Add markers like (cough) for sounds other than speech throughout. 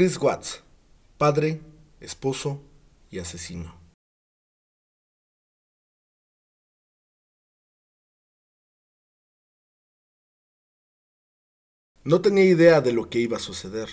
Chris Watts, padre, esposo y asesino. No tenía idea de lo que iba a suceder.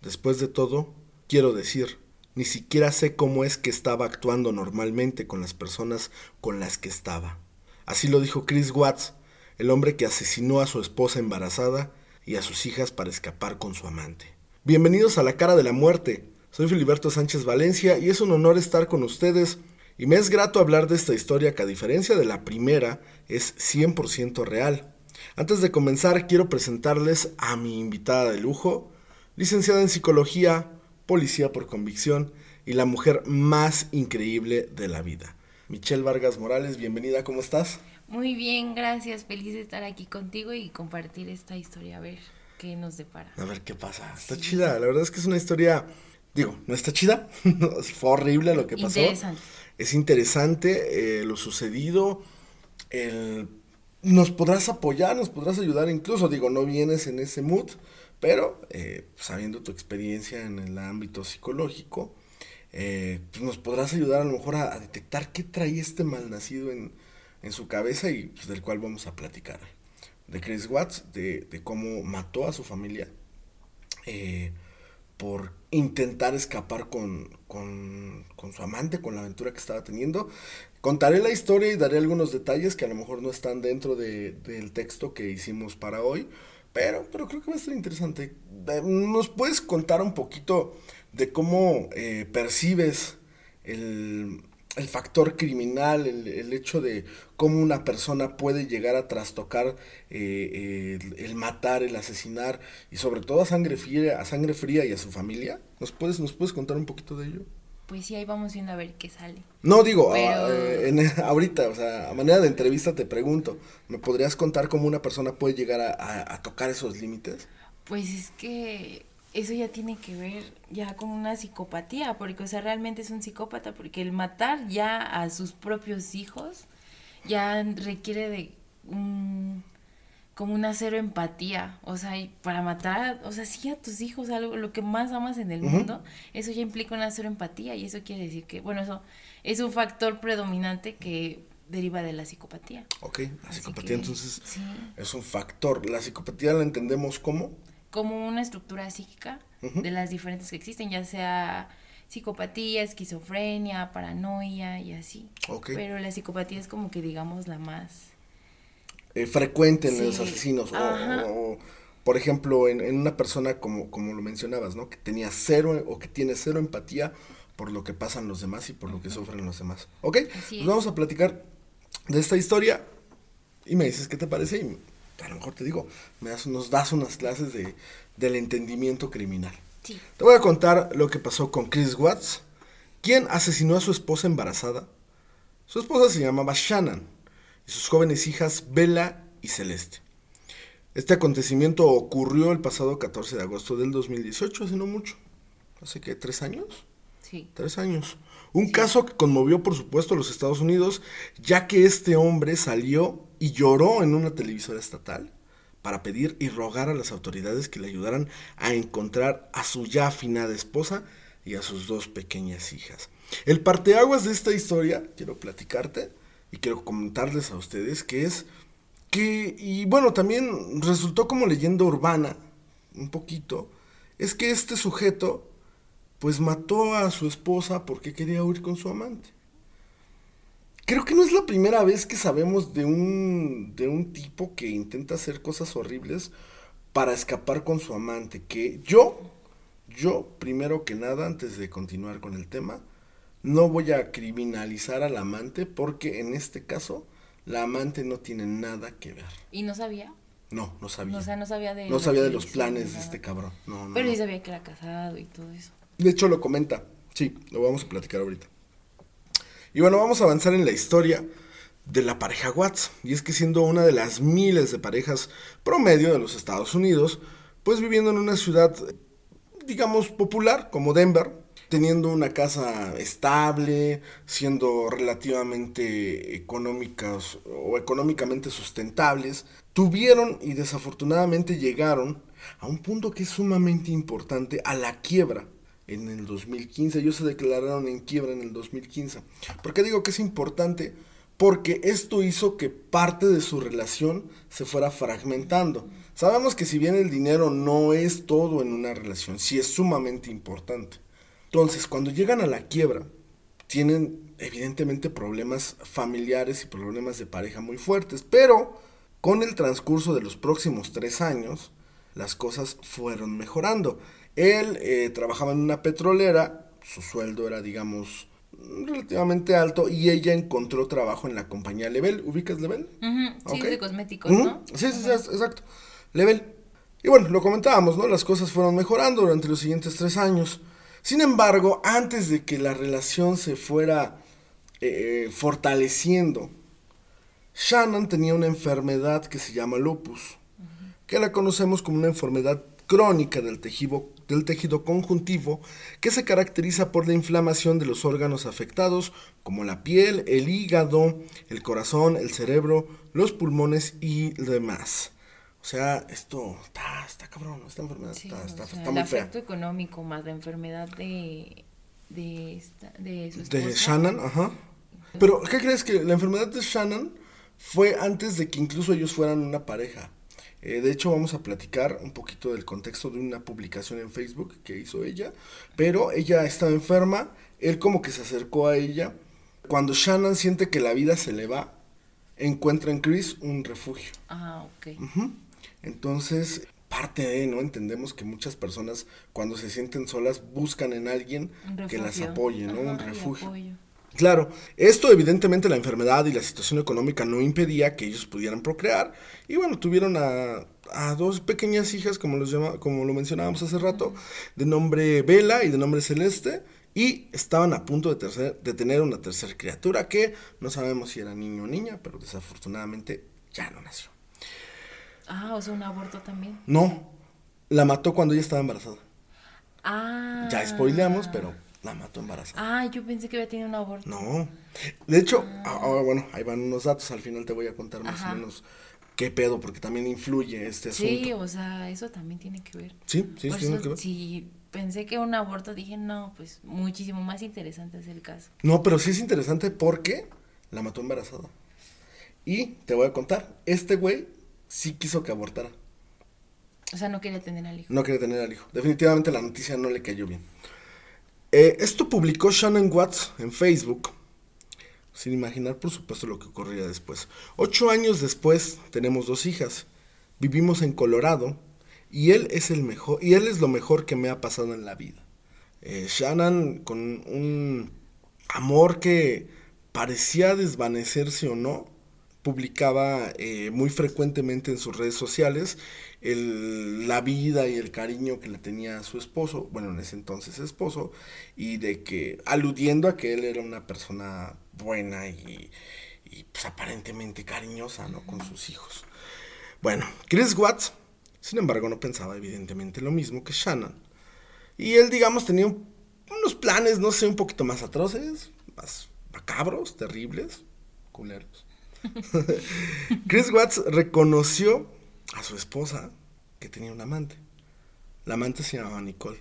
Después de todo, quiero decir, ni siquiera sé cómo es que estaba actuando normalmente con las personas con las que estaba. Así lo dijo Chris Watts, el hombre que asesinó a su esposa embarazada y a sus hijas para escapar con su amante. Bienvenidos a la cara de la muerte. Soy Filiberto Sánchez Valencia y es un honor estar con ustedes y me es grato hablar de esta historia que a diferencia de la primera es 100% real. Antes de comenzar, quiero presentarles a mi invitada de lujo, licenciada en psicología, policía por convicción y la mujer más increíble de la vida. Michelle Vargas Morales, bienvenida, ¿cómo estás? Muy bien, gracias, feliz de estar aquí contigo y compartir esta historia, a ver qué nos depara. A ver qué pasa. Está chida, la verdad es que es una historia, digo, no está chida, (laughs) fue horrible lo que pasó. Interesante. Es interesante eh, lo sucedido, el nos podrás apoyar, nos podrás ayudar, incluso digo, no vienes en ese mood, pero eh, sabiendo tu experiencia en el ámbito psicológico, eh, pues nos podrás ayudar a lo mejor a, detectar qué trae este malnacido en, en su cabeza y pues, del cual vamos a platicar. De Chris Watts, de, de cómo mató a su familia eh, por intentar escapar con, con, con, su amante, con la aventura que estaba teniendo. Contaré la historia y daré algunos detalles que a lo mejor no están dentro de, del texto que hicimos para hoy, pero, pero creo que va a ser interesante. Eh, ¿Nos puedes contar un poquito de cómo eh, percibes el, el, factor criminal, el, el, hecho de cómo una persona puede llegar a trastocar eh, el, el, matar, el asesinar y sobre todo a sangre fría, a sangre fría y a su familia? ¿Nos puedes, ¿Nos puedes contar un poquito de ello? pues sí, ahí vamos viendo a ver qué sale. No, digo, Pero... a, eh, en, ahorita, o sea, a manera de entrevista te pregunto, ¿me podrías contar cómo una persona puede llegar a, a, a, tocar esos límites? Pues es que eso ya tiene que ver ya con una psicopatía, porque, o sea, realmente es un psicópata, porque el matar ya a sus propios hijos ya requiere de un como una cero empatía, o sea, para matar, o sea, sí a tus hijos, algo, lo que más amas en el uh -huh. mundo, eso ya implica una cero empatía y eso quiere decir que, bueno, eso es un factor predominante que deriva de la psicopatía. Ok, la Así psicopatía que, entonces sí. es un factor. ¿La psicopatía la entendemos como? Como una estructura psíquica uh -huh. de las diferentes que existen, ya sea psicopatía, esquizofrenia, paranoia y así. Okay. Pero la psicopatía es como que digamos la más eh, frecuente en sí. los asesinos. O, o, por ejemplo, en, en, una persona como, como lo mencionabas, ¿no? Que tenía cero o que tiene cero empatía por lo que pasan los demás y por lo que sufren los demás. ¿Ok? Pues vamos a platicar de esta historia y me dices qué te parece y a lo mejor te digo, me das, nos das unas clases de, del entendimiento criminal. Sí. Te voy a contar lo que pasó con Chris Watts, quien asesinó a su esposa embarazada. Su esposa se llamaba Shannon y sus jóvenes hijas Bella y Celeste. Este acontecimiento ocurrió el pasado 14 de agosto del 2018, hace no mucho. ¿Hace que tres años? Sí. Tres años. Un sí. caso que conmovió, por supuesto, a los Estados Unidos, ya que este hombre salió y lloró en una televisora estatal para pedir y rogar a las autoridades que le ayudaran a encontrar a su ya afinada esposa y a sus dos pequeñas hijas. El parteaguas de esta historia, quiero platicarte, y quiero comentarles a ustedes que es que, y bueno, también resultó como leyenda urbana, un poquito, es que este sujeto pues mató a su esposa porque quería huir con su amante. Creo que no es la primera vez que sabemos de un, de un tipo que intenta hacer cosas horribles para escapar con su amante, que yo, yo, primero que nada, antes de continuar con el tema, no voy a criminalizar al amante porque en este caso la amante no tiene nada que ver. ¿Y no sabía? No, no sabía. O sea, no sabía de... No sabía de los planes de este cabrón. No, no, Pero no. sí sabía que era casado y todo eso. De hecho lo comenta. Sí, lo vamos a platicar ahorita. Y bueno, vamos a avanzar en la historia de la pareja Watts. Y es que siendo una de las miles de parejas promedio de los Estados Unidos, pues viviendo en una ciudad, digamos, popular como Denver, teniendo una casa estable, siendo relativamente económicas o económicamente sustentables, tuvieron y desafortunadamente llegaron a un punto que es sumamente importante, a la quiebra en el 2015. Ellos se declararon en quiebra en el 2015. ¿Por qué digo que es importante? Porque esto hizo que parte de su relación se fuera fragmentando. Sabemos que si bien el dinero no es todo en una relación, sí es sumamente importante. Entonces, cuando llegan a la quiebra, tienen evidentemente problemas familiares y problemas de pareja muy fuertes, pero con el transcurso de los próximos tres años, las cosas fueron mejorando. Él eh, trabajaba en una petrolera, su sueldo era, digamos, relativamente alto y ella encontró trabajo en la compañía Level. ¿Ubicas Level? Sí, de cosméticos, ¿no? Sí, sí, sí, exacto. Level. Y bueno, lo comentábamos, ¿no? Las cosas fueron mejorando durante los siguientes tres años. Sin embargo, antes de que la relación se fuera eh, fortaleciendo, Shannon tenía una enfermedad que se llama lupus, que la conocemos como una enfermedad crónica del tejido, del tejido conjuntivo que se caracteriza por la inflamación de los órganos afectados como la piel, el hígado, el corazón, el cerebro, los pulmones y demás. O sea, esto está, está cabrón, esta enfermedad está, está, está muy fea. El efecto económico más la enfermedad de, de, esta, de su De Shannon, ajá. Pero, ¿qué crees que la enfermedad de Shannon fue antes de que incluso ellos fueran una pareja? Eh, de hecho, vamos a platicar un poquito del contexto de una publicación en Facebook que hizo ella. Pero ella estaba enferma, él como que se acercó a ella. Cuando Shannon siente que la vida se le va, encuentra en Chris un refugio. Ah, ok. Entonces, parte de, ¿no? Entendemos que muchas personas cuando se sienten solas buscan en alguien que las apoye, ¿no? un refugio. Claro, esto evidentemente la enfermedad y la situación económica no impedía que ellos pudieran procrear y bueno, tuvieron a, a dos pequeñas hijas, como, los llama, como lo mencionábamos hace rato, de nombre Vela y de nombre Celeste y estaban a punto de, tercer, de tener una tercera criatura que no sabemos si era niño o niña, pero desafortunadamente ya no nació. Ah, o sea, un aborto también. No, la mató cuando ella estaba embarazada. Ah. Ya spoileamos, pero la mató embarazada. Ah, yo pensé que había tenido un aborto. No. De hecho, ah. ah bueno, ahí van unos datos. Al final te voy a contar más o menos qué pedo, porque también influye este asunto. Sí, o sea, eso también tiene que ver. Sí, sí, Por tiene eso, que ver. Si pensé que un aborto, dije, no, pues muchísimo más interesante es el caso. No, pero sí es interesante porque la mató embarazada. Y te voy a contar, este güey sí quiso que abortara. O sea, no quería tener al hijo. No quería tener al hijo. Definitivamente la noticia no le cayó bien. Eh, esto publicó Shannon Watts en Facebook. Sin imaginar, por supuesto, lo que ocurría después. Ocho años después tenemos dos hijas. Vivimos en Colorado y él es el mejor y él es lo mejor que me ha pasado en la vida. Eh, Shannon con un amor que parecía desvanecerse o no, publicaba eh, muy frecuentemente en sus redes sociales la vida y el cariño que le tenía a su esposo, bueno, en ese entonces esposo, y de que, aludiendo a que él era una persona buena y, pues aparentemente cariñosa, ¿no? Con sus hijos. Bueno, Chris Watts, sin embargo, no pensaba evidentemente lo mismo que Shannon. Y él, digamos, tenía un, unos planes, no sé, un poquito más atroces, más macabros, terribles, culeros. (laughs) Chris Watts reconoció a su esposa que tenía un amante. La amante se llamaba Nicole,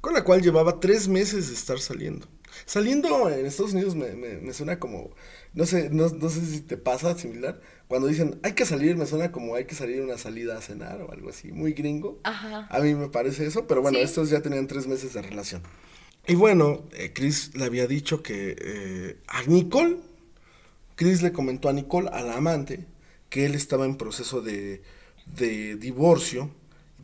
con la cual llevaba tres meses de estar saliendo. Saliendo en Estados Unidos me, me, me suena como, no sé, no, no, sé si te pasa similar, cuando dicen hay que salir, me suena como hay que salir una salida a cenar o algo así, muy gringo. Ajá. A mí me parece eso, pero bueno, Sí. estos ya tenían tres meses de relación. Y bueno, eh, Chris le había dicho que eh, a Nicole, Chris le comentó a Nicole, a la amante, que él estaba en proceso de, de divorcio,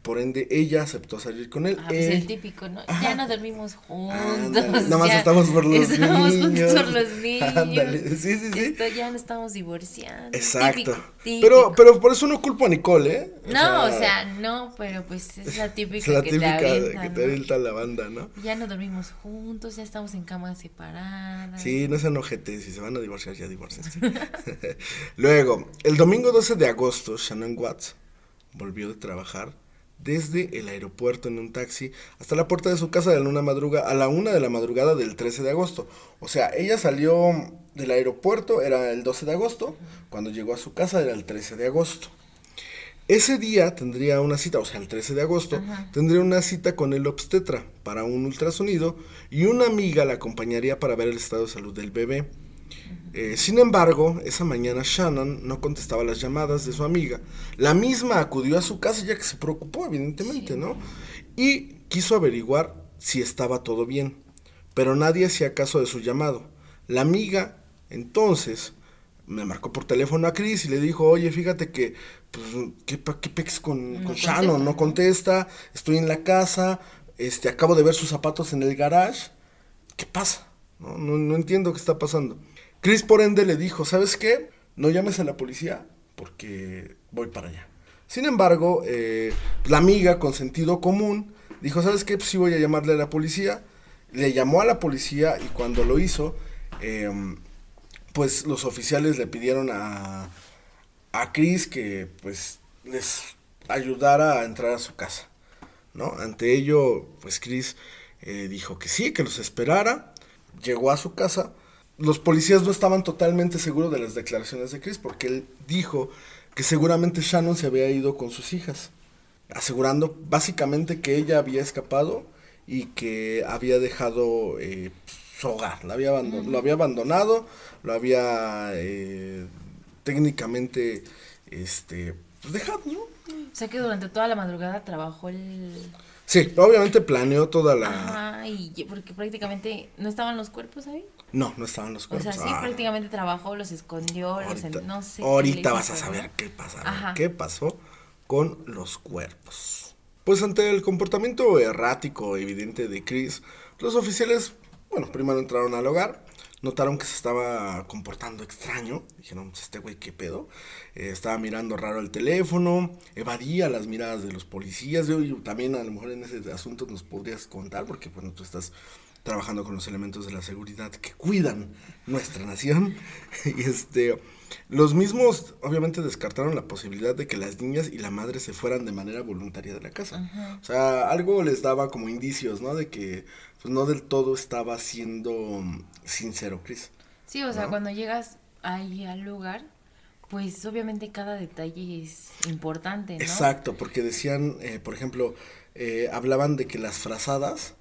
por ende ella aceptó salir con él. Ah, pues el Él- típico, ¿no? Ajá. Ya no dormimos juntos. Ándale, nada más ya estamos por los (laughs) estamos niños. juntos por los niños. Ándale, sí, sí, sí. Esto ya no estamos divorciando. Exacto. Típico, Pero, típico. pero por eso no culpo a Nicole, ¿eh? No, o sea, no, pero pues es la (laughs) típica es la que típica te avientan, que te avienta la banda, ¿no? Ya no dormimos juntos, ya estamos en camas separadas. Sí, no sean ojetes, si se van a divorciar, ya divorciense. (laughs) Luego, el domingo 12 de agosto, Shannon Watts volvió de trabajar desde el aeropuerto en un taxi hasta la puerta de su casa de la una madruga, a la una de la madrugada del 13 de agosto. O sea, ella salió del aeropuerto, era el 12 de agosto, cuando llegó a su casa era el 13 de agosto. Ese día tendría una cita, o sea, el 13 de agosto, tendría una cita con el obstetra para un ultrasonido y una amiga la acompañaría para ver el estado de salud del bebé. Eh, sin embargo, esa mañana Shannon no contestaba las llamadas de su amiga. La misma acudió a su casa ya que se preocupó, evidentemente, ¿no? Y quiso averiguar si estaba todo bien, pero nadie hacía caso de su llamado. La amiga, entonces, me marcó por teléfono a Chris y le dijo, oye, fíjate que, pues, ¿qué, qué pex con, Shannon? No contesta, estoy en la casa, este, acabo de ver sus zapatos en el garage. ¿Qué pasa? No, no, entiendo qué está pasando. Chris, por ende, le dijo, ¿sabes qué? No llames a la policía porque voy para allá. Sin embargo, eh, la amiga con sentido común dijo, ¿sabes qué? Pues sí voy a llamarle a la policía. Le llamó a la policía y cuando lo hizo, eh, pues los oficiales le pidieron a, a Chris que pues les ayudara a entrar a su casa, ¿no? Ante ello, pues Chris eh, dijo que sí, que los esperara, llegó a su casa. Los policías no estaban totalmente seguros de las declaraciones de Chris porque él dijo que seguramente Shannon se había ido con sus hijas, asegurando básicamente que ella había escapado y que había dejado eh, su hogar, lo había, lo había abandonado, lo había eh, técnicamente este, pues, dejado, ¿no? O sea que durante toda la madrugada trabajó el... Sí, obviamente planeó toda la... Ajá, y porque prácticamente no estaban los cuerpos ahí. No, no estaban los cuerpos. O sea, sí, ah. prácticamente trabajó, los escondió, ahorita, los, no sé. Ahorita vas a saber qué pasa, qué pasó con los cuerpos. Pues ante el comportamiento errático evidente de Chris, los oficiales bueno, primero entraron al hogar, notaron que se estaba comportando extraño. Dijeron, pues, este güey, ¿qué pedo? Eh, estaba mirando raro el teléfono, evadía las miradas de los policías. Yo, también a lo mejor en ese asunto nos podrías contar, porque bueno, tú estás trabajando con los elementos de la seguridad que cuidan nuestra nación. (laughs) y este, los mismos obviamente descartaron la posibilidad de que las niñas y la madre se fueran de manera voluntaria de la casa. O sea, algo les daba como indicios, ¿no? De que pues no del todo estaba siendo sincero, Chris. Sí, o sea, cuando llegas ahí al lugar, pues obviamente cada detalle es importante, ¿no? Exacto, porque decían, eh, por ejemplo, eh, hablaban de que las frazadas,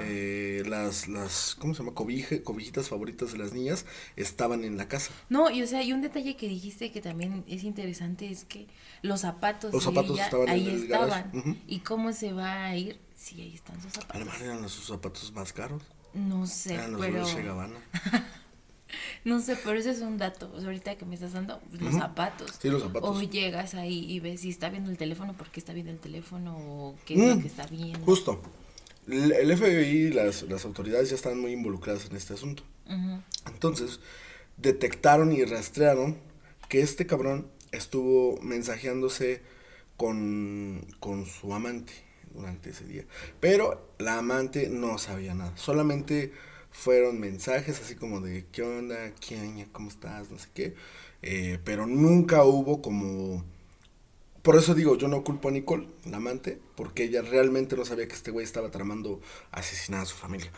eh, las, las, ¿cómo se llama? Cobije, cobijitas favoritas de las niñas estaban en la casa. No, y o sea, y un detalle que dijiste que también es interesante es que los zapatos, los zapatos estaban ahí estaban. ¿Y cómo se va a ir Sí, ahí están sus zapatos. Además eran sus zapatos más caros. No sé, eran los pero... (laughs) no sé, pero ese es un dato. ahorita que me estás dando, pues, los zapatos. Sí, los zapatos. O llegas ahí y ves si está viendo el teléfono, por qué está viendo el teléfono, o qué es lo mm, que está viendo. Justo. El, FBI y las, las, autoridades ya están muy involucradas en este asunto. Entonces, detectaron y rastrearon que este cabrón estuvo mensajeándose con, con su amante durante ese día. Pero la amante no sabía nada. Solamente fueron mensajes así como de ¿qué onda? ¿Quién? ¿Cómo estás? No sé qué. Eh, pero nunca hubo como... Por eso digo, yo no culpo a Nicole, la amante, porque ella realmente no sabía que este güey estaba tramando asesinar a su familia.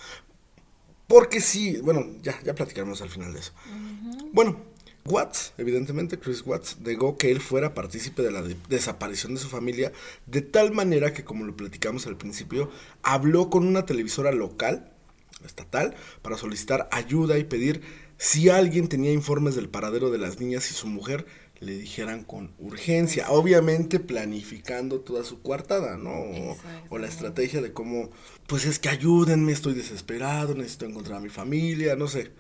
Porque sí, bueno, ya, ya platicaremos al final de eso. Bueno, Watts, evidentemente Chris Watts, negó que él fuera partícipe de la desaparición de su familia, de tal manera que, como lo platicamos al principio, habló con una televisora local, estatal, para solicitar ayuda y pedir si alguien tenía informes del paradero de las niñas y su mujer le dijeran con urgencia, obviamente planificando toda su coartada, ¿no? O, la estrategia de cómo, pues es que ayúdenme, estoy desesperado, necesito encontrar a mi familia, no sé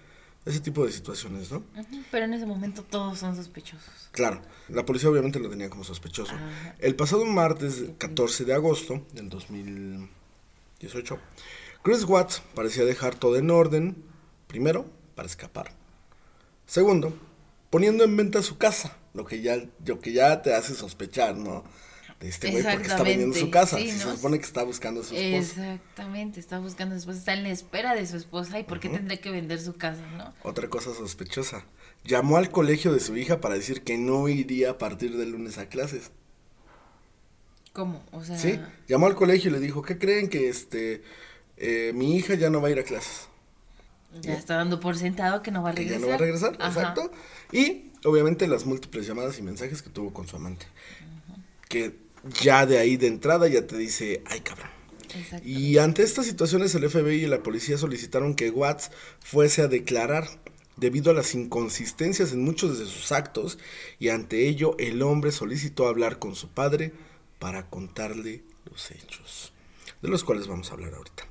ese tipo de situaciones, ¿no? Pero en ese momento todos son sospechosos. Claro, la policía obviamente lo tenía como sospechoso. El pasado martes 14 de agosto del 2018, Chris Watts parecía dejar todo en orden, primero, para escapar. Segundo, poniendo en venta su casa, lo que ya, lo que ya te hace sospechar, ¿no? De este güey porque está vendiendo su casa. se supone que está buscando a su esposa. Exactamente, está buscando a su esposa, está en la espera de su esposa y por qué tendría que vender su casa, ¿no? Otra cosa sospechosa. Llamó al colegio de su hija para decir que no iría a partir del lunes a clases. ¿Cómo? O sea. Sí, llamó al colegio y le dijo, ¿qué creen que este eh, mi hija ya no va a ir a clases? Ya está dando por sentado que no va a regresar. Que ya no va a regresar, exacto. Y obviamente las múltiples llamadas y mensajes que tuvo con su amante. que ya de ahí de entrada ya te dice, ay cabrón. Y ante estas situaciones el FBI y la policía solicitaron que Watts fuese a declarar debido a las inconsistencias en muchos de sus actos y ante ello el hombre solicitó hablar con su padre para contarle los hechos, de los cuales vamos a hablar ahorita.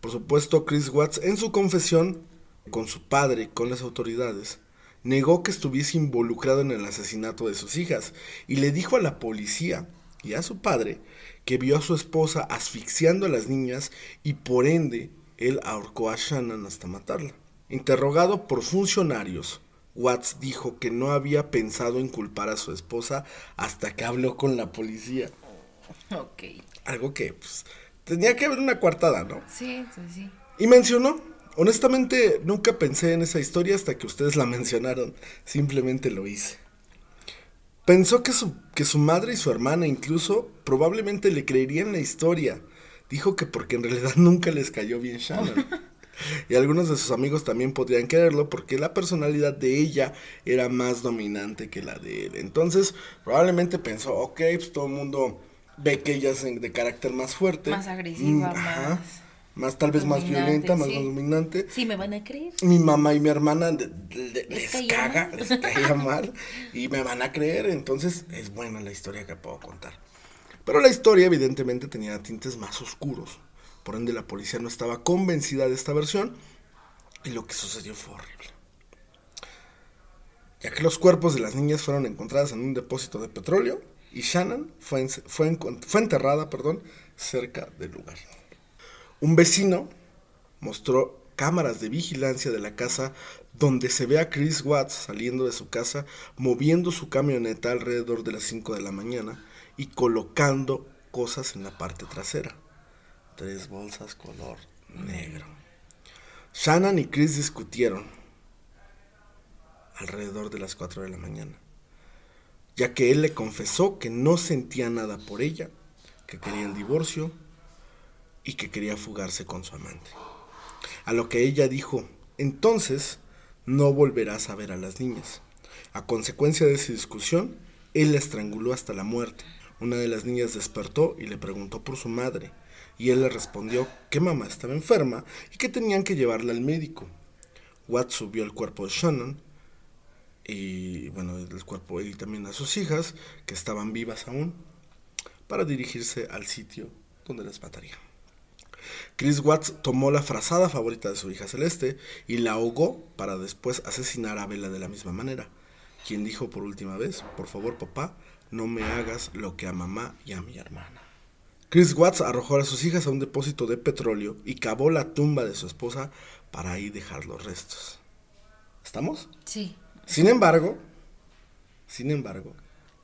Por supuesto, Chris Watts en su confesión con su padre y con las autoridades negó que estuviese involucrado en el asesinato de sus hijas y le dijo a la policía y a su padre que vio a su esposa asfixiando a las niñas y por ende él ahorcó a Shannon hasta matarla. Interrogado por funcionarios, Watts dijo que no había pensado en culpar a su esposa hasta que habló con la policía. Ok. Algo que, pues, tenía que haber una coartada, ¿no? Sí, sí, sí. Y mencionó, honestamente nunca pensé en esa historia hasta que ustedes la (laughs) mencionaron, simplemente lo hice. Pensó que su, que su madre y su hermana incluso probablemente le creerían la historia. Dijo que porque en realidad (laughs) nunca les cayó bien Shannon. (laughs) Y algunos de sus amigos también podrían quererlo porque la personalidad de ella era más dominante que la de él. Entonces, probablemente pensó, ok, pues todo el mundo ve que ella es de carácter más fuerte. Más agresiva, mm, más. Más tal vez más violenta, más dominante. Sí, me van a creer. Mi mamá y mi hermana les, caga, les caía mal y me van a creer. Entonces es buena la historia que puedo contar. Pero la historia evidentemente tenía tintes más oscuros. Por ende, la policía no estaba convencida de esta versión y lo que sucedió fue horrible. Ya que los cuerpos de las niñas fueron encontradas en un depósito de petróleo y Shannon fue, fue, fue enterrada perdón, cerca del lugar. Un vecino mostró cámaras de vigilancia de la casa donde se ve a Chris Watts saliendo de su casa, moviendo su camioneta alrededor de las 5 de la mañana y colocando cosas en la parte trasera tres bolsas color negro. Shannon y Chris discutieron alrededor de las 4 de la mañana, ya que él le confesó que no sentía nada por ella, que quería el divorcio y que quería fugarse con su amante. A lo que ella dijo, entonces no volverás a ver a las niñas. A consecuencia de esa discusión, él la estranguló hasta la muerte. Una de las niñas despertó y le preguntó por su madre, y él le respondió que mamá estaba enferma y que tenían que llevarla al médico. Watt subió el cuerpo de Shannon y bueno, el cuerpo y también a sus hijas, que estaban vivas aún, para dirigirse al sitio donde las mataría. Chris Watts tomó la frazada favorita de su hija Celeste y la ahogó para después asesinar a Bella de la misma manera, quien dijo por última vez, por favor papá, no me hagas lo que a mamá y a mi hermana. Chris Watts arrojó a sus hijas a un depósito de petróleo y cavó la tumba de su esposa para ahí dejar los restos. ¿Estamos? Sí. Sin embargo, sin embargo,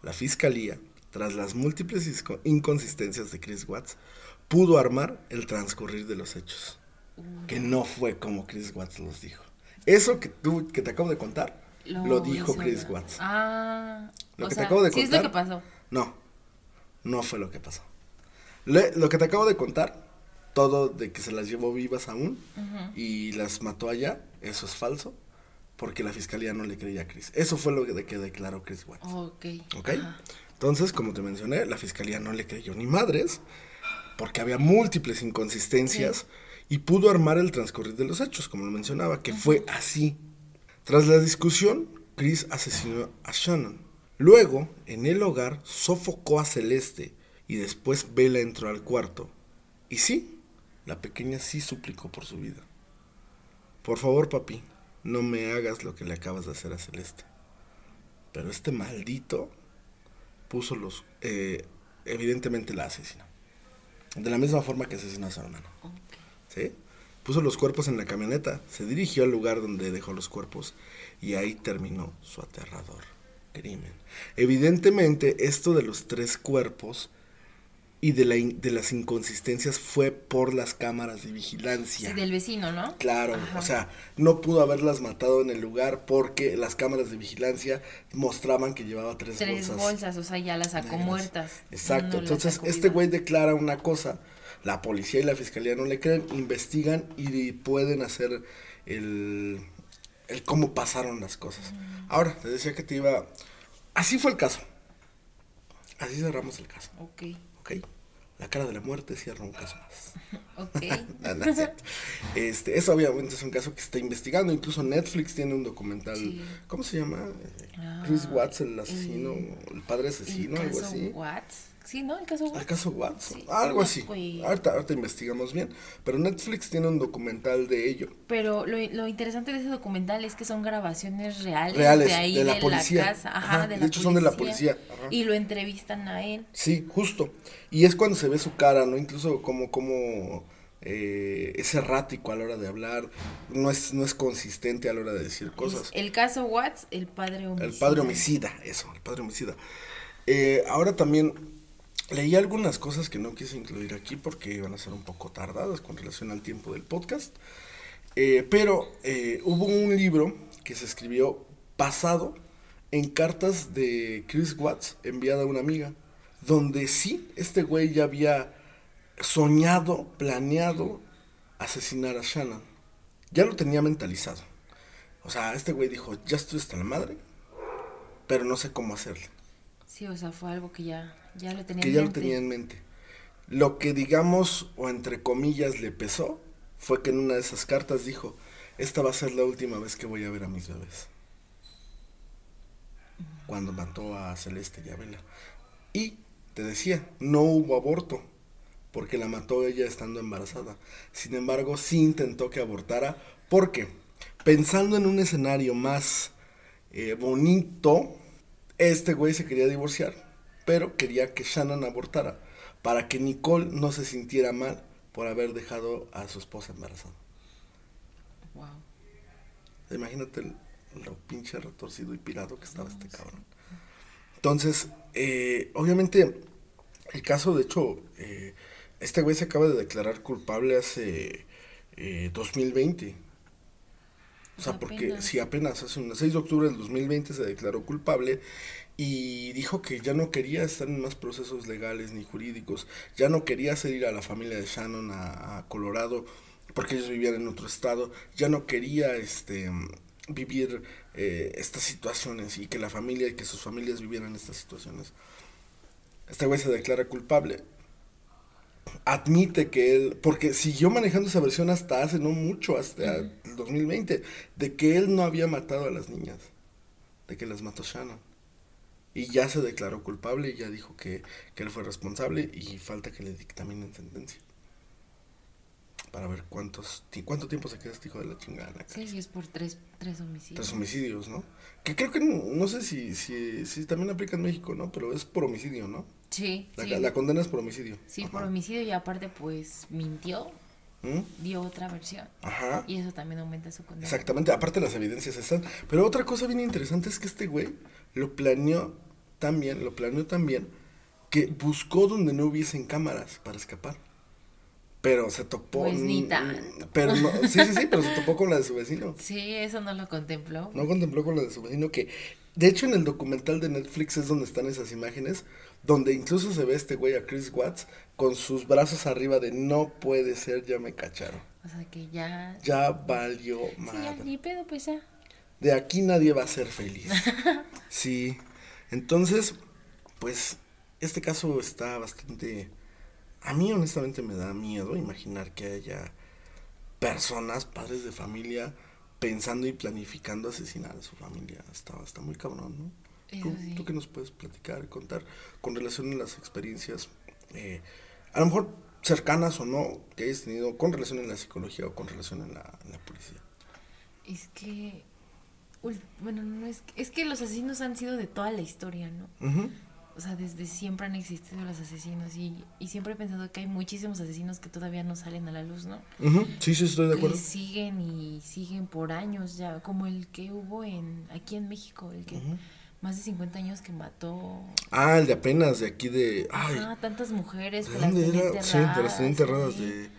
la fiscalía, tras las múltiples inconsistencias de Chris Watts, pudo armar el transcurrir de los hechos. Que no fue como Chris Watts los dijo. Eso que tú, que te acabo de contar, lo, dijo Chris Watts. Ah, lo que te acabo de contar. Sí es lo que pasó. No, no fue lo que pasó lo que te acabo de contar, todo de que se las llevó vivas aún y las mató allá, eso es falso, porque la fiscalía no le creía a Chris. Eso fue lo que, declaró Chris Watts. Ok. Ok. Entonces, como te mencioné, la fiscalía no le creyó ni madres, porque había múltiples inconsistencias y pudo armar el transcurrir de los hechos, como lo mencionaba, que fue así. Tras la discusión, Chris asesinó a Shannon. Luego, en el hogar, sofocó a Celeste y después Bella entró al cuarto. Y sí, la pequeña sí suplicó por su vida. Por favor, papi, no me hagas lo que le acabas de hacer a Celeste. Pero este maldito puso los... Eh, evidentemente la asesinó. De la misma forma que asesinó a su hermano. ¿Sí? Puso los cuerpos en la camioneta, se dirigió al lugar donde dejó los cuerpos y ahí terminó su aterrador crimen. Evidentemente, esto de los tres cuerpos y de, la de las inconsistencias fue por las cámaras de vigilancia. Sí, del vecino, ¿no? Claro, o sea, no pudo haberlas matado en el lugar porque las cámaras de vigilancia mostraban que llevaba tres, bolsas. Tres bolsas, o sea, ya las sacó muertas. Exacto, entonces este güey declara una cosa, la policía y la fiscalía no le creen, investigan y pueden hacer el, el cómo pasaron las cosas. Mm. Ahora, te decía que te iba... Así fue el caso. Así cerramos el caso. Ok. ¿Ok? La cara de la muerte cierra un caso más. (laughs) Ok. No, (laughs) no es. Este, eso obviamente es un caso que está investigando. Incluso Netflix tiene un documental. Sí. ¿Cómo se llama? Ah, Chris Watts, el asesino, el- el padre asesino, ¿El algo caso así. Watts? Sí, ¿no? El caso. El Sí, algo así. Ahorita, ahorita investigamos bien. Pero Netflix tiene un documental de ello. Pero lo, lo interesante de ese documental es que son grabaciones reales, Reales, de ahí de la de policía. casa, ajá, Ajá, de, de la hecho son de la policía, ajá. Y lo entrevistan a él. Sí, justo. Y es cuando se ve su cara, ¿no? Incluso como, como eh, es errático a la hora de hablar, no es, no es consistente a la hora de decir cosas. El caso Watts, el padre homicida. El padre homicida, eso, el padre homicida. Eh, ahora también leí algunas cosas que no quise incluir aquí porque iban a ser un poco tardadas con relación al tiempo del podcast. Eh, pero eh, hubo un libro que se escribió basado en cartas de Chris Watts enviada a una amiga, donde sí, este güey ya había soñado, planeado asesinar a Shannon. Ya lo tenía mentalizado. O sea, este güey dijo, ya estoy hasta la madre, pero no sé cómo hacerlo. Sí, o sea, fue algo que ya, ya lo tenía Que en ya lo mente. tenía en mente. Lo que digamos, o entre comillas, le pesó, fue que en una de esas cartas dijo, esta va a ser la última vez que voy a ver a mis bebés. Cuando mató a Celeste y a Bella. Y, te decía, no hubo aborto, porque la mató ella estando embarazada. Sin embargo, sí intentó que abortara, porque, pensando en un escenario más eh, bonito, este güey se quería divorciar, pero quería que Shannon abortara, para que Nicole no se sintiera mal por haber dejado a su esposa embarazada. Wow. Imagínate lo pinche retorcido y pirado que estaba este cabrón. Entonces, eh, obviamente, el caso, de hecho, eh, este güey se acaba de declarar culpable hace eh, 2020. O sea, porque si apenas hace un 6 de octubre del 2020 se declaró culpable y dijo que ya no quería estar en más procesos legales ni jurídicos, ya no quería hacer ir a la familia de Shannon a, a Colorado porque ellos vivían en otro estado, ya no quería este vivir eh, estas situaciones y que la familia y que sus familias vivieran estas situaciones. Este güey se declara culpable. Admite que él, porque siguió manejando esa versión hasta hace no mucho, hasta el 2020, de que él no había matado a las niñas, de que las mató Shannon. Y ya se declaró culpable y ya dijo que, que él fue responsable y falta que le dictaminen sentencia. Para ver cuántos, cuánto tiempo se queda este hijo de la chingada. en la Sí, sí, es por tres, tres homicidios. Tres homicidios, ¿no? Que creo que no, no sé si, si, si también aplica en México, ¿no? Pero es por homicidio, ¿no? Sí, La, sí. la condena es por homicidio. Sí, Ajá. por homicidio y aparte, pues, mintió, ¿Mm? dio otra versión. Ajá. Y eso también aumenta su condena. Exactamente, aparte las evidencias están. Pero otra cosa bien interesante es que este güey lo planeó también, lo planeó también, que buscó donde no hubiesen cámaras para escapar. Pero se topó. Pues ni tanto. Pero no, sí, sí, sí, pero se topó con la de su vecino. (laughs) Sí, eso no lo contempló. No contempló con la de su vecino que, de hecho, en el documental de Netflix es donde están esas imágenes, donde incluso se ve este güey a Chris Watts con sus brazos arriba de no puede ser, ya me cacharon. O sea, que ya... Ya valió Sí, ya, madre. ni pedo, pues ya. De aquí nadie va a ser feliz. (laughs) Sí. Entonces, pues, este caso está bastante... A mí honestamente me da miedo imaginar que haya personas, padres de familia, pensando y planificando asesinar a su familia. Está, está muy cabrón, ¿no? ¿Tú, sí. tú qué nos puedes platicar y contar con relación a las experiencias, eh, a lo mejor cercanas o no, que hayas tenido con relación en la psicología o con relación en la, en la policía? Es que... Bueno, no es que... Es que los asesinos han sido de toda la historia, ¿no? Ujú. O sea, desde siempre han existido los asesinos y, y siempre he pensado que hay muchísimos asesinos que todavía no salen a la luz, ¿no? Ujú, Sí, sí, estoy de Que acuerdo. siguen y siguen por años ya, como el que hubo en aquí en México, el que Ujú. más de 50 años que mató Ah, el de apenas, de aquí de... Ay, ah, tantas mujeres ¿de que las tenía era? Sí, de las tenía enterradas, sí. de...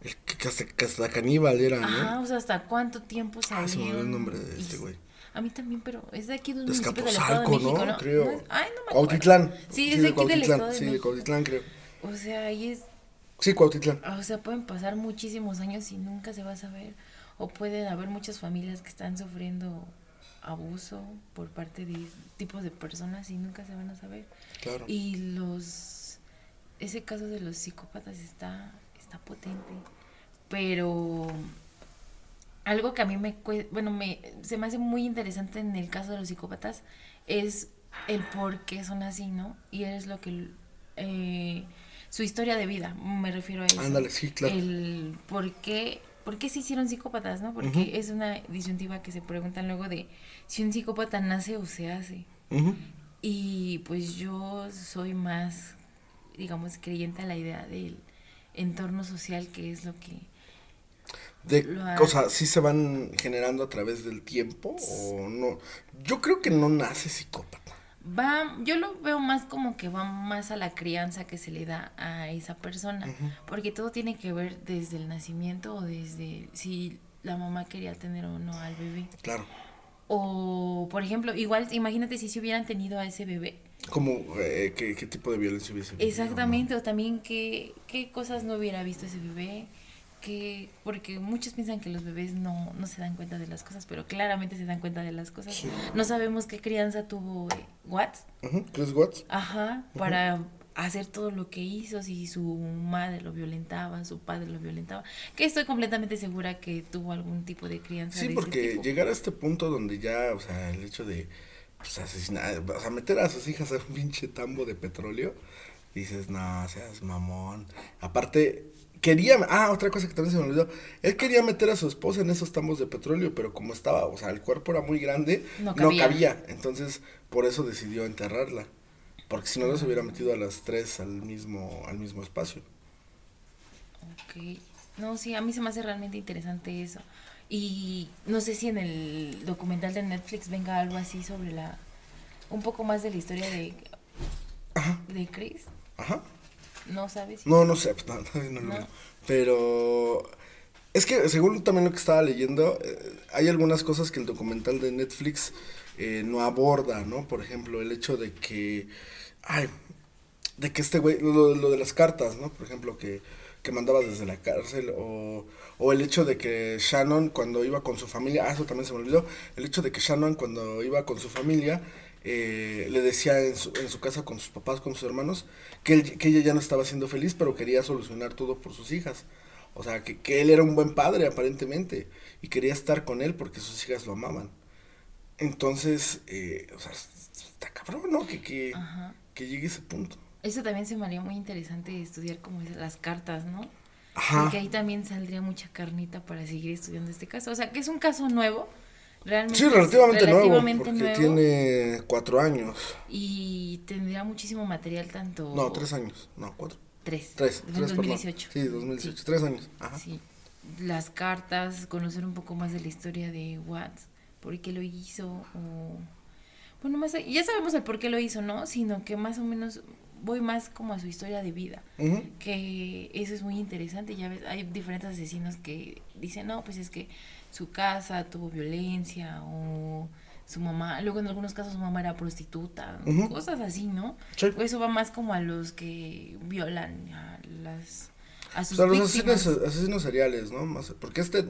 El que, que hasta, que hasta caníbal era, Ajá, ¿no? o sea, ¿hasta cuánto tiempo Ah, salió? se me olvidó el nombre de este güey. A mí también, pero es de aquí de un municipio del Estado de México, ¿no? Creo. No es- ay, no me acuerdo. Cuautitlán. Sí, es de aquí del Estado de Sí, de. Cuautitlán, creo. O sea, ahí es Sí, Cuautitlán. O sea, pueden pasar muchísimos años y nunca se va a saber. O pueden haber muchas familias que están sufriendo abuso por parte de tipos de personas y nunca se van a saber. Claro. Y los ese caso de los psicópatas está está potente, pero algo que a mí me bueno, me se me hace muy interesante en el caso de los psicópatas es el por qué son así, ¿no? Y es lo que eh, su historia de vida, me refiero a eso. Ándale, sí, claro. El por qué ¿por qué se hicieron psicópatas, no? Porque es una disyuntiva que se preguntan luego de si un psicópata nace o se hace. Y pues yo soy más, digamos, creyente a la idea del entorno social, que es lo que... De, o sea, ¿sí se van generando a través del tiempo o no? Yo creo que no nace psicópata va, yo lo veo más como que va más a la crianza que se le da a esa persona, porque todo tiene que ver desde el nacimiento o desde si la mamá quería tener o no al bebé. Claro. O, por ejemplo, igual, imagínate si se hubieran tenido a ese bebé. Como, eh, ¿qué, tipo de violencia hubiese Exactamente, o también qué, qué cosas no hubiera visto ese bebé que porque muchos piensan que los bebés no, no se dan cuenta de las cosas, pero claramente se dan cuenta de las cosas. No sabemos qué crianza tuvo eh, Watts. Chris Watts. Ajá, para hacer todo lo que hizo, si su madre lo violentaba, su padre lo violentaba, que estoy completamente segura que tuvo algún tipo de crianza. Sí, porque llegar a este punto donde ya, o sea, el hecho de pues, asesinar, o sea, meter a sus hijas a un pinche tambo de petróleo, dices, no, seas mamón. Aparte, quería, ah, otra cosa que también se me olvidó, él quería meter a su esposa en esos tambos de petróleo, pero como estaba, o sea, el cuerpo era muy grande, no cabía, entonces por eso decidió enterrarla, porque si no, no se hubiera metido a las tres al mismo, al mismo espacio. Ok, no, sí, a mí se me hace realmente interesante eso, y no sé si en el documental de Netflix venga algo así sobre la, un poco más de la historia de, de Chris. Ajá. ¿No sabes? No, no sé, (laughs) pues, no, no, Pero es que según también lo que estaba leyendo, eh, hay algunas cosas que el documental de Netflix eh, no aborda, ¿no? Por ejemplo, el hecho de que, ay, de que este güey, lo, lo, de las cartas, ¿no? Por ejemplo, que, que mandaba desde la cárcel, o, o el hecho de que Shannon cuando iba con su familia, ah, eso también se me olvidó, el hecho de que Shannon cuando iba con su familia, eh, le decía en su, en su, casa con sus papás, con sus hermanos, que, que, ella ya no estaba siendo feliz, pero quería solucionar todo por sus hijas. O sea, que, que, él era un buen padre aparentemente y quería estar con él porque sus hijas lo amaban. Entonces, eh, o sea, está cabrón, ¿no? Que, que, que llegue ese punto. Eso también se me haría muy interesante estudiar como las cartas, ¿no? Ajá. Porque ahí también saldría mucha carnita para seguir estudiando este caso. O sea, que es un caso nuevo, Realmente sí, relativamente, nuevo, porque tiene cuatro años. Y tendría muchísimo material tanto... No, tres años, no, cuatro. Tres. Tres. tres 2018. Sí, 2018, tres años. Ajá. Sí. Las cartas, conocer un poco más de la historia de Watts, por qué lo hizo, o... Bueno, más, ya sabemos el por qué lo hizo, ¿no? Sino que más o menos voy más como a su historia de vida, que eso es muy interesante, ya ves, hay diferentes asesinos que dicen, no, pues es que su casa tuvo violencia o su mamá, luego en algunos casos su mamá era prostituta, cosas así, ¿no? Eso va más como a los que violan a las a sus o sea, los asesinos, asesinos, seriales, ¿no? Más, porque este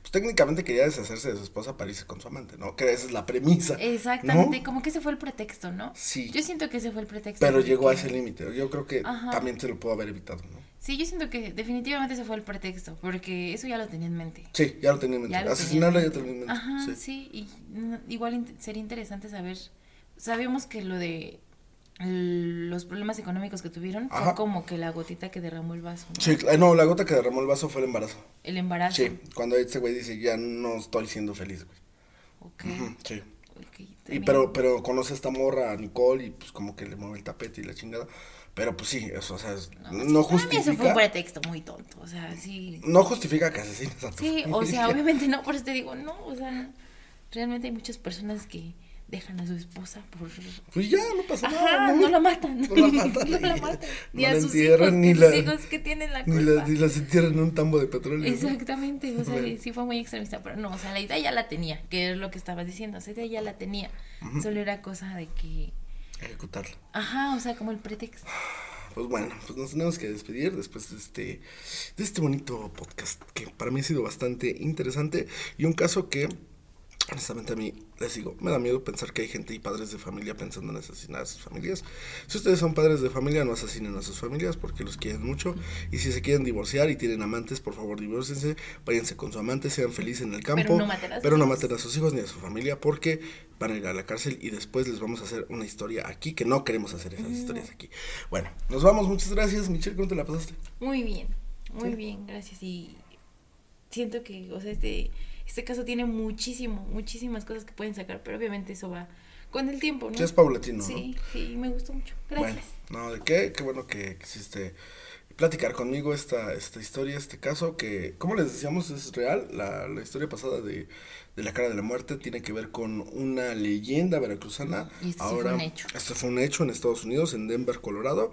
pues técnicamente quería deshacerse de su esposa para irse con su amante, ¿no? Que esa es la premisa. Exactamente, como que ese fue el pretexto, ¿no? Sí. Yo siento que ese fue el pretexto. Pero llegó a ese límite, yo creo que también se lo pudo haber evitado, ¿no? Sí, yo siento que definitivamente ese fue el pretexto, porque eso ya lo tenía en mente. Sí, ya lo tenía en mente. Asesinarla ya tenía en mente. Ajá, sí, y igual sería interesante saber, sabíamos que lo de los problemas económicos que tuvieron fue como que la gotita que derramó el vaso. ¿no? Sí, no, la gota que derramó el vaso fue el embarazo. El embarazo. Sí, cuando este güey dice, ya no estoy siendo feliz, güey. Ok. sí. y pero, pero conoce a esta morra, a Nicole, y pues como que le mueve el tapete y la chingada. Pero pues sí, eso, o sea, no, no justifica. Eso fue un pretexto muy tonto, o sea, sí. No justifica que asesines a tu Sí, o sea, (laughs) obviamente no, por eso te digo, no, o sea, realmente hay muchas personas que dejan a su esposa por... Pues ya, no pasa nada. ¿no? no la matan. No la matan. (laughs) no la matan. Ni a sus hijos, ni la, hijos que tienen la culpa. Ni, la, ni las entierran en un tambo de petróleo. Exactamente, o sea, sí fue muy extremista, pero no, o sea, la idea ya la tenía, que es lo que estabas diciendo, o sea, la idea ya la tenía, solo era cosa de que... Ejecutarla. Ajá, o sea, como el pretexto pues bueno, pues nos tenemos que despedir después de este, de este bonito podcast que para mí ha sido bastante interesante y un caso que honestamente a mí les digo, me da miedo pensar que hay gente y padres de familia pensando en asesinar a sus familias. Si ustedes son padres de familia, no asesinen a sus familias porque los quieren mucho. Y si se quieren divorciar y tienen amantes, por favor divorciense, váyanse con su amante, sean felices en el campo. Pero no maten a sus, hijos. No maten a sus hijos ni a su familia porque van a ir a la cárcel y después les vamos a hacer una historia aquí que no queremos hacer esas historias aquí. Bueno, nos vamos, muchas gracias. Michelle, ¿cómo te la pasaste? Muy bien, muy bien, gracias. Y siento que, o sea, este este caso tiene muchísimo, muchísimas cosas que pueden sacar, pero obviamente eso va con el tiempo, ¿no? Sí, es paulatino, Sí, sí, me gustó mucho. Gracias. Bueno, no, ¿de qué? Qué bueno que quisiste platicar conmigo esta, esta historia, este caso, que, como les decíamos, es real. La, la historia pasada de, de, la cara de la muerte tiene que ver con una leyenda veracruzana. Y este Ahora, fue un hecho. Este fue un hecho en Estados Unidos, en Denver, Colorado.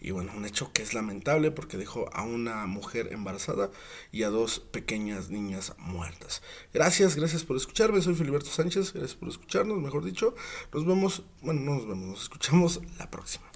Y bueno, un hecho que es lamentable porque dejó a una mujer embarazada y a dos pequeñas niñas muertas. Gracias, gracias por escucharme. Soy Filiberto Sánchez. Gracias por escucharnos, mejor dicho. Nos vemos, bueno, no nos vemos, nos escuchamos la próxima.